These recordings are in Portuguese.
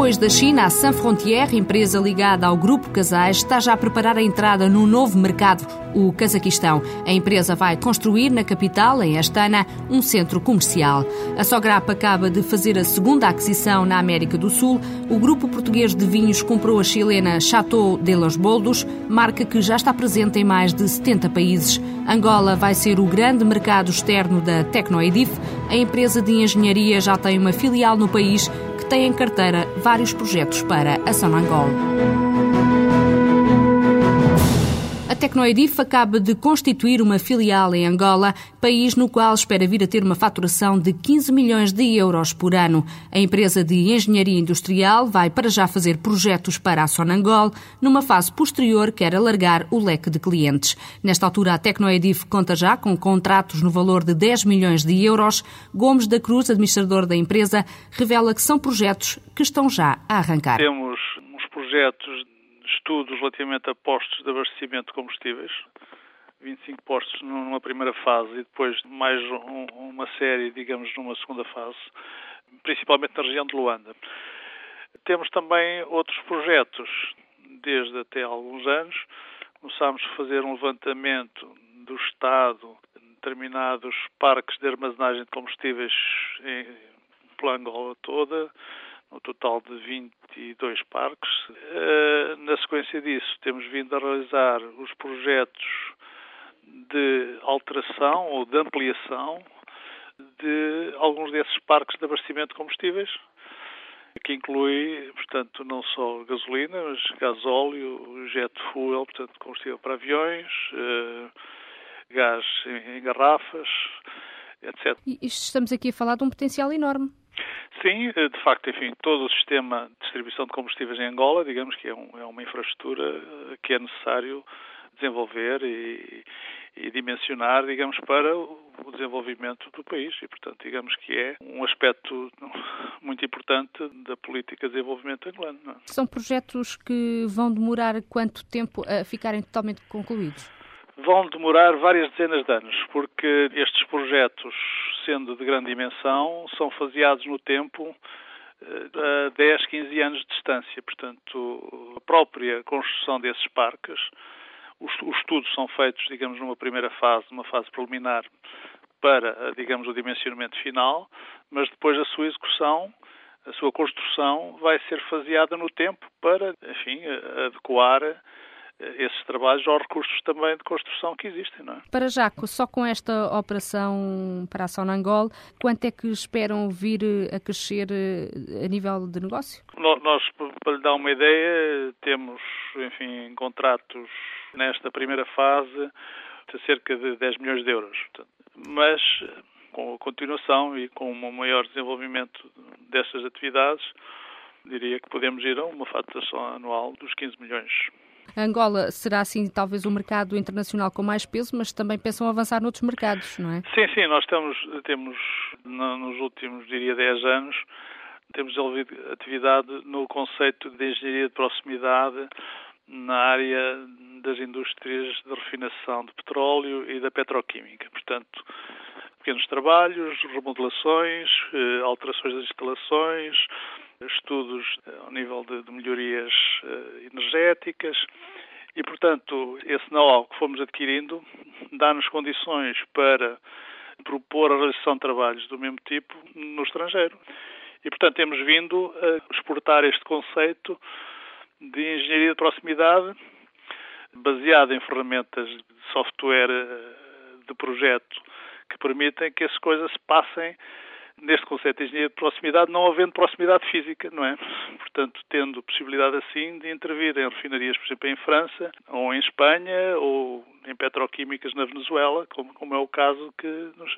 Depois da China, a San Frontier, empresa ligada ao Grupo Casais, está já a preparar a entrada num novo mercado, o Cazaquistão. A empresa vai construir na capital, em Astana, um centro comercial. A Sograp acaba de fazer a segunda aquisição na América do Sul. O grupo português de vinhos comprou a chilena Chateau de los Boldos, marca que já está presente em mais de 70 países. Angola vai ser o grande mercado externo da Tecnoedif. A empresa de engenharia já tem uma filial no país tem em carteira vários projetos para a Sonangol. A Tecnoedif acaba de constituir uma filial em Angola, país no qual espera vir a ter uma faturação de 15 milhões de euros por ano. A empresa de engenharia industrial vai para já fazer projetos para a Sonangol, numa fase posterior quer alargar o leque de clientes. Nesta altura, a Tecnoedif conta já com contratos no valor de 10 milhões de euros. Gomes da Cruz, administrador da empresa, revela que são projetos que estão já a arrancar. Temos uns projetos estudos relativamente a postos de abastecimento de combustíveis, 25 postos numa primeira fase e depois mais um, uma série, digamos, numa segunda fase, principalmente na região de Luanda. Temos também outros projetos, desde até alguns anos. Começámos a fazer um levantamento do Estado de determinados parques de armazenagem de combustíveis em, pela Angola toda, no total de 22 parques. Eh, na sequência disso, temos vindo a realizar os projetos de alteração ou de ampliação de alguns desses parques de abastecimento de combustíveis, que inclui, portanto, não só gasolina, mas gasóleo, jet fuel, portanto, combustível para aviões, eh, gás em garrafas, etc. E estamos aqui a falar de um potencial enorme. Sim, eh, de facto, enfim, todo o sistema de distribuição de combustíveis em Angola, digamos que é, um, é uma infraestrutura eh, que é necessário desenvolver e, e, dimensionar, digamos, para o desenvolvimento do país e, portanto, digamos que é um aspecto muito importante da política de desenvolvimento angolano. É? São projetos que vão demorar quanto tempo a ficarem totalmente concluídos? Vão demorar várias dezenas de anos, porque estes projetos, sendo de grande dimensão, são faseados no tempo eh, a 10, 15 anos de distância. Portanto, a própria construção desses parques, os, estudos são feitos, digamos, numa primeira fase, uma fase preliminar, para, digamos, o dimensionamento final, mas depois a sua execução, a sua construção vai ser faseada no tempo para, enfim, adequar esses trabalhos aos recursos também de construção que existem. Não é? Para já, só com esta operação para a Sonangol, quanto é que esperam vir eh, a crescer eh, a nível de negócio? Nós, para lhe dar uma ideia, temos, enfim, contratos nesta primeira fase de cerca de 10 milhões de euros. Mas com a continuação e com um maior desenvolvimento destas atividades, diria que podemos ir a uma faturação anual dos 15 milhões. Angola será, assim, talvez o mercado internacional com mais peso, mas também pensam avançar noutros mercados, não é? Sim, sim, nós estamos, temos, nos últimos, diria, 10 anos, temos desenvolvido atividade no conceito de engenharia de proximidade na área das indústrias de refinação de petróleo e da petroquímica. Portanto, pequenos trabalhos, remodelações, eh, alterações das instalações, estudos eh, ao nível de, melhorias uh, energéticas e, portanto, esse know-how que fomos adquirindo dá-nos condições para propor a realização de trabalhos do mesmo tipo no estrangeiro. E, portanto, temos vindo a exportar este conceito de engenharia de proximidade baseado em ferramentas de software eh, de projeto que permitem que as coisas se passem neste conceito de engenharia de proximidade, não havendo proximidade física, não é? Portanto, tendo possibilidade assim de intervir em refinarias, por exemplo, em França, ou em Espanha, ou em petroquímicas na Venezuela, como, como é o caso que nos,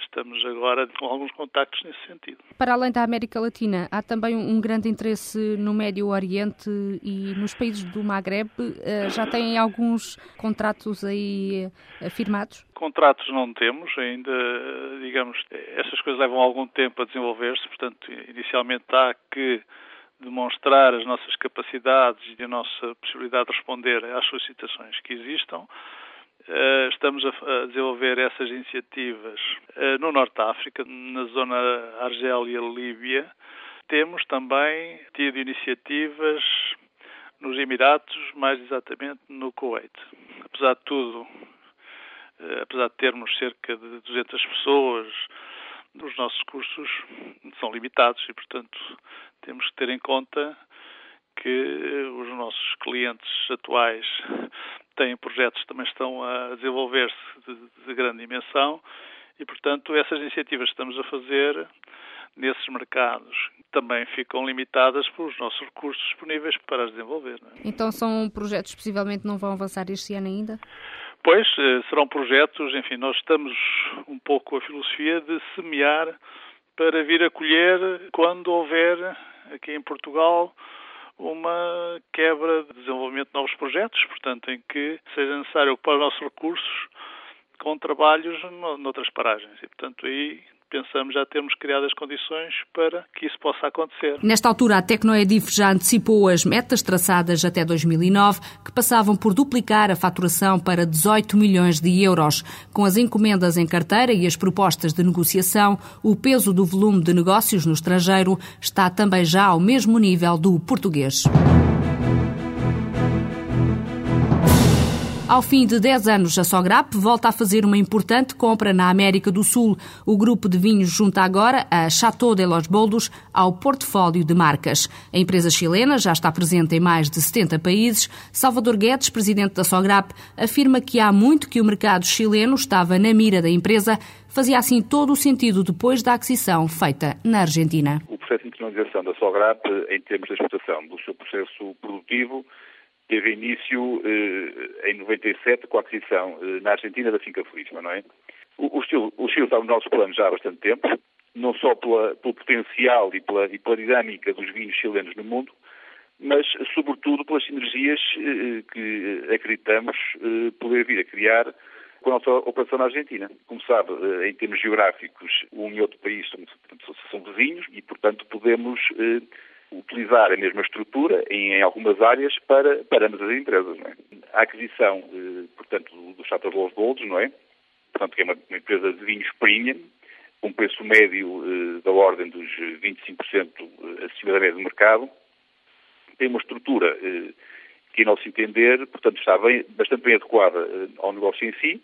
estamos agora com alguns contactos nesse sentido. Para além da América Latina, há também um grande interesse no Médio Oriente e nos países do Magreb. Eh, já têm alguns contratos aí eh, firmados? Contratos não temos ainda, digamos, essas coisas levam algum tempo a desenvolver-se, portanto, inicialmente há que demonstrar as nossas capacidades e a nossa possibilidade de responder às solicitações que existam. Eh, estamos a desenvolver essas iniciativas eh, no Norte de África, na zona Argélia-Líbia. Temos também tido iniciativas nos Emiratos, mais exatamente no Kuwait. Apesar de tudo, eh, apesar de termos cerca de 200 pessoas, os nossos cursos são limitados e, portanto, temos que ter em conta que os nossos clientes atuais têm projetos que também estão a desenvolver-se de, de, grande dimensão e, portanto, essas iniciativas que estamos a fazer nesses mercados também ficam limitadas pelos nossos recursos disponíveis para as desenvolver. É? Então são projetos que possivelmente não vão avançar este ano ainda? Pois, eh, serão projetos, enfim, nós estamos um pouco a filosofia de semear para vir a colher quando houver aqui em Portugal uma quebra de desenvolvimento de novos projetos, portanto, em que seja necessário ocupar os nossos recursos com trabalhos noutras paragens. E, portanto, aí pensamos já termos criado as condições para que isso possa acontecer. Nesta altura, a Tecnoedif já antecipou as metas traçadas até 2009, que passavam por duplicar a faturação para 18 milhões de euros. Com as encomendas em carteira e as propostas de negociação, o peso do volume de negócios no estrangeiro está também já ao mesmo nível do português. Ao fim de 10 anos, a Sograp volta a fazer uma importante compra na América do Sul. O grupo de vinhos junta agora a Chateau de los Boldos ao portfólio de marcas. A empresa chilena já está presente em mais de 70 países. Salvador Guedes, presidente da Sograp, afirma que há muito que o mercado chileno estava na mira da empresa. Fazia assim todo o sentido depois da aquisição feita na Argentina. O processo de internacionalização da Sograp, em termos de exportação do seu processo produtivo, teve início eh, em 97 com a aquisição eh, na Argentina da Finca Felisma, não é? O, Chile, está nos nossos planos já há bastante tempo, não só pela, pelo potencial e pela, e pela dinâmica dos vinhos chilenos no mundo, mas sobretudo pelas sinergias eh, que acreditamos eh, poder vir a criar com a nossa operação na Argentina. Como sabe, eh, em termos geográficos, um e outro país são, são vizinhos e, portanto, podemos eh, utilizar a mesma estrutura em, em, algumas áreas para, para ambas as empresas. É? A aquisição, eh, portanto, do, Chateau Los Golds, não é? Portanto, que é uma, uma empresa de vinhos premium, com preço médio eh, da ordem dos 25% eh, acima da média do mercado, tem uma estrutura eh, que, em nosso entender, portanto, está bem, bastante bem adequada eh, ao negócio em si,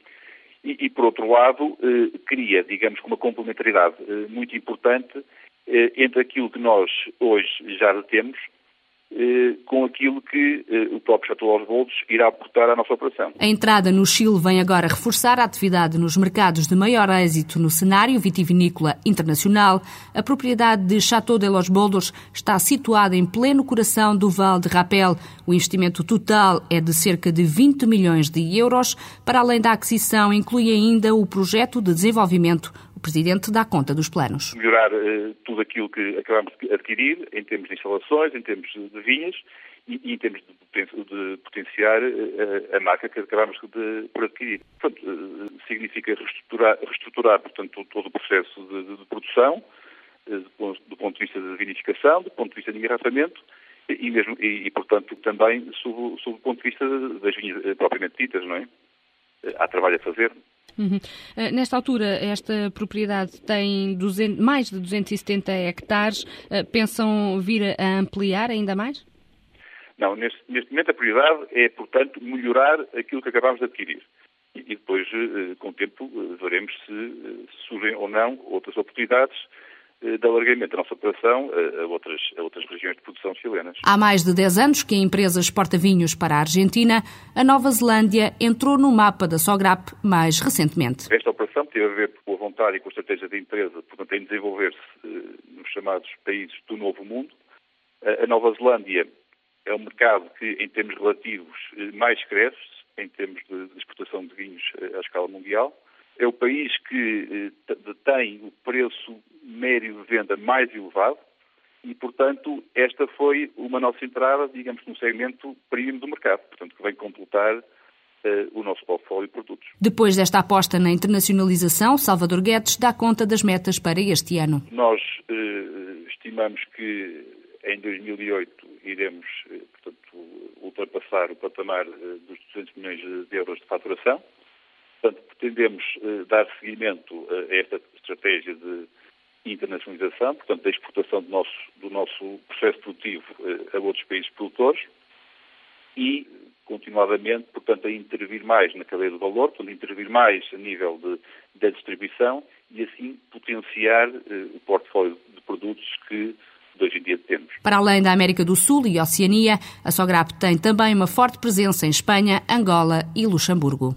e, e por outro lado, eh, cria, digamos, uma complementaridade muito importante entre aquilo que nós hoje já temos eh, com aquilo que eh, o próprio Chateau aos Boldos irá aportar à nossa operação. A entrada no Chile vem agora reforçar a atividade nos mercados de maior êxito no cenário vitivinícola internacional. A propriedade de Chateau de los Boldos está situada em pleno coração do Val de Rapel. O investimento total é de cerca de 20 milhões de euros. Para além da aquisição, inclui ainda o projeto de desenvolvimento Presidente dá conta dos planos. Melhorar uh, tudo aquilo que acabamos de adquirir, em termos de instalações, em termos de vinhas e, e em termos de, de potenciar uh, a marca que acabamos de, por adquirir. Portanto, uh, significa reestruturar, reestruturar portanto, todo o processo de, de produção, do, ponto de vista de vinificação, do ponto de vista de engarrafamento e, mesmo, e, e portanto, também sob, sob o ponto de vista das vinhas propriamente ditas, não é? Há trabalho a fazer. Uhum. Uh, nesta altura, esta propriedade tem 200, mais de 270 hectares. Uh, pensam vir a ampliar ainda mais? Não, neste, neste, momento a prioridade é, portanto, melhorar aquilo que acabamos de adquirir. E, e depois, uh, com o tempo, veremos se surgem ou não outras oportunidades eh, de alargamento da nossa operação a outras, a outras regiões de produção chilenas. Há mais de 10 anos que a empresa exporta vinhos para a Argentina, a Nova Zelândia entrou no mapa da Sograp mais recentemente. Esta operação teve a ver com a vontade e com a estratégia da empresa, portanto, em desenvolver-se eh, nos chamados países do Novo Mundo. A Nova Zelândia é um mercado que, em termos relativos, eh, mais cresce, em termos de exportação de vinhos à escala mundial é o país que detém o preço médio de venda mais elevado e, portanto, esta foi uma nossa entrada, digamos, num segmento premium do mercado, portanto, que vem completar uh, o nosso portfólio de produtos. Depois desta aposta na internacionalização, Salvador Guedes dá conta das metas para este ano. Nós uh, estimamos que em 2008 iremos, portanto, ultrapassar o patamar dos 200 milhões de euros de faturação. Portanto, pretendemos dar seguimento a esta estratégia de internacionalização, portanto, da exportação do nosso, do nosso processo produtivo a outros países produtores e continuadamente, portanto, a intervir mais na cadeia de valor, portanto, intervir mais a nível de, da distribuição e assim potenciar eh, o portfólio de produtos que hoje em dia temos. Para além da América do Sul e Oceania, a Sograp tem também uma forte presença em Espanha, Angola e Luxemburgo.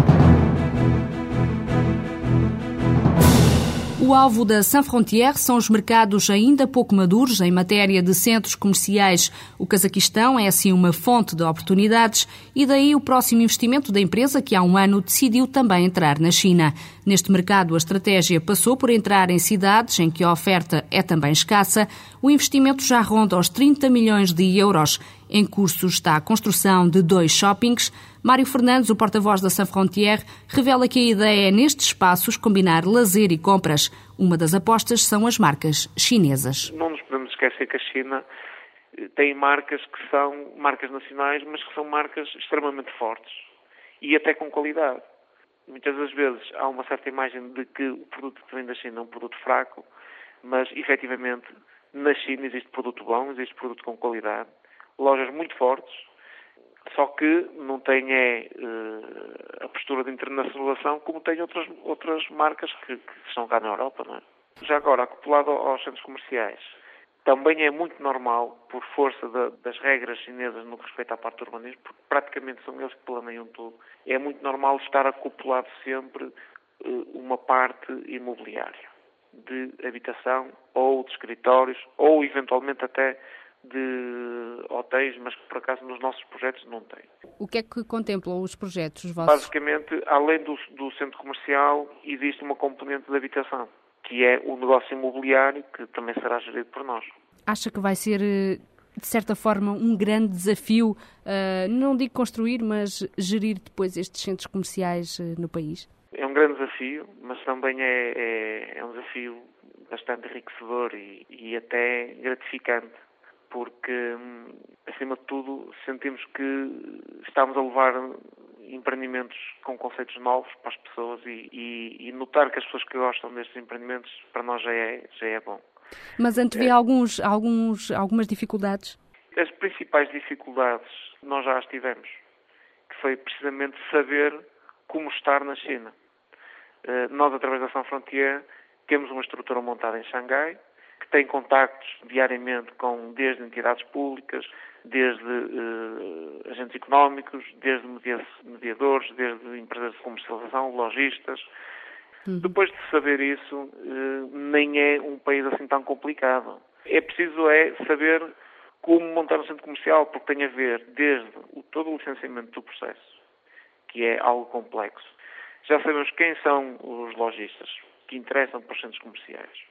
O alvo da Sans Frontière são os mercados ainda pouco maduros em matéria de centros comerciais. O Cazaquistão é assim uma fonte de oportunidades e daí o próximo investimento da empresa que há um ano decidiu também entrar na China. Neste mercado, a estratégia passou por entrar em cidades em que a oferta é também escassa. O investimento já ronda os 30 milhões de euros. Em curso está a construção de dois shoppings. Mário Fernandes, o porta-voz da Sans Frontière, revela que a ideia é nestes espaços combinar lazer e compras. Uma das apostas são as marcas chinesas. Não nos podemos esquecer que a China eh, tem marcas que são marcas nacionais, mas que são marcas extremamente fortes e até com qualidade. Muitas das vezes há uma certa imagem de que o produto que vem da China é um produto fraco, mas efetivamente na China existe produto bom, existe produto com qualidade lojas muito fortes, só que não tem é, uh, a postura de internacionalização como tem outras, outras marcas que, que estão cá na Europa. Não é? Já agora, acoplado aos centros comerciais, também é muito normal, por força das regras chinesas no que respeita à parte do urbanismo, porque praticamente são eles que planeiam tudo, é muito normal estar acoplado sempre uh, uma parte imobiliária de habitação ou de escritórios ou eventualmente até de hotéis, mas que por acaso nos nossos projetos não tem. O que é que contemplam os projetos vossos? Basicamente, além do, do centro comercial, existe uma componente de habitação, que é o negócio imobiliário, que também será gerido por nós. Acha que vai ser, eh, de certa forma, um grande desafio, uh, não digo construir, mas gerir depois estes centros comerciais uh, no país? É um grande desafio, mas também é, é, é um desafio bastante enriquecedor e, e até gratificante porque, acima de tudo, sentimos que estamos a levar empreendimentos com conceitos novos para as pessoas e, e, e, notar que as pessoas que gostam destes empreendimentos, para nós já é, já é bom. Mas antevê é. alguns, alguns, algumas dificuldades? As principais dificuldades nós já as tivemos, que foi precisamente saber como estar na China. Eh, nós, através da São Frontier, temos uma estrutura montada em Xangai, tem contactos diariamente com desde entidades públicas, desde uh, agentes económicos, desde mediadores, desde empresas de comercialização, lojistas. Uhum. Depois de saber isso, uh, nem é um país assim tão complicado. É preciso é saber como montar um centro comercial, porque tem a ver desde o, todo o licenciamento do processo, que é algo complexo. Já sabemos quem são os lojistas que interessam para os centros comerciais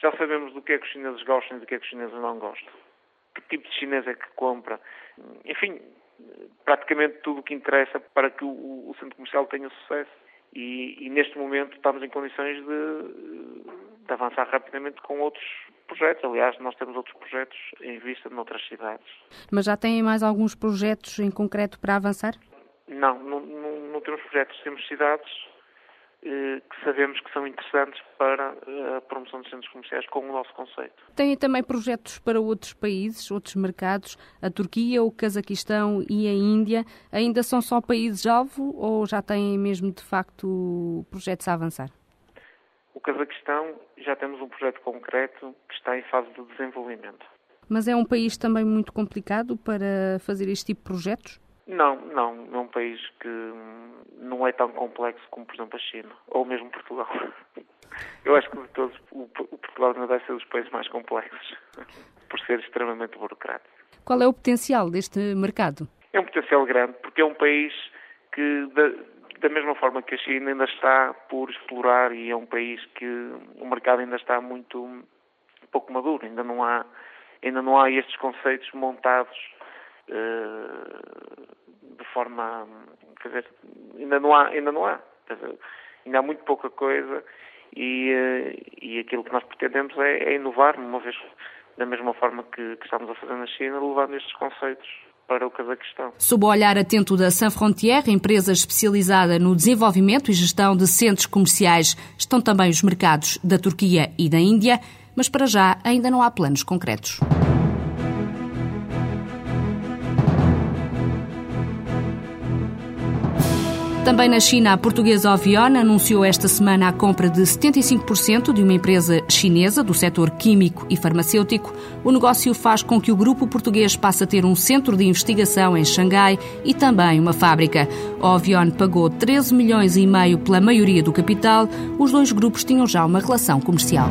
já sabemos do que é que os chineses gostam e do que é que os chineses não gostam. Que tipo de chinês é que compra. Enfim, praticamente tudo o que interessa para que o, o centro comercial tenha sucesso. E, e, neste momento estamos em condições de, de, avançar rapidamente com outros projetos. Aliás, nós temos outros projetos em vista noutras cidades. Mas já têm mais alguns projetos em concreto para avançar? Não, não, não, não temos projetos. Temos cidades que sabemos que são interessantes para eh, a promoção dos centros comerciais com o nosso conceito. Tem também projetos para outros países, outros mercados? A Turquia, o Cazaquistão e a Índia ainda são só países-alvo ou já têm mesmo de facto projetos a avançar? O Cazaquistão já temos um projeto concreto que está em fase de desenvolvimento. Mas é um país também muito complicado para fazer este tipo de projetos? Não, não. É um país que não é tão complexo como, por exemplo, a China, ou mesmo Portugal. Eu acho que de todos, o, Portugal ainda deve ser dos países mais complexos, por ser extremamente burocrático. Qual é o potencial deste mercado? É um potencial grande, porque é um país que, da, da mesma forma que a China, ainda está por explorar e é um país que o mercado ainda está muito pouco maduro, ainda não há, ainda não há estes conceitos montados de forma, quer dizer, ainda não há, ainda não há, dizer, ainda há muito pouca coisa e, uh, e aquilo que nós pretendemos é, é, inovar, uma vez da mesma forma que, que estamos a fazer na China, levando estes conceitos para o Cazaquistão. Sob o olhar atento da Sanfrontier, empresa especializada no desenvolvimento e gestão de centros comerciais, estão também os mercados da Turquia e da Índia, mas para já ainda não há planos concretos. Também na China, a portuguesa Ovion anunciou esta semana a compra de 75% de uma empresa chinesa do setor químico e farmacêutico. O negócio faz com que o grupo português passe a ter um centro de investigação em Xangai e também uma fábrica. A Ovion pagou 13 milhões e meio pela maioria do capital. Os dois grupos tinham já uma relação comercial.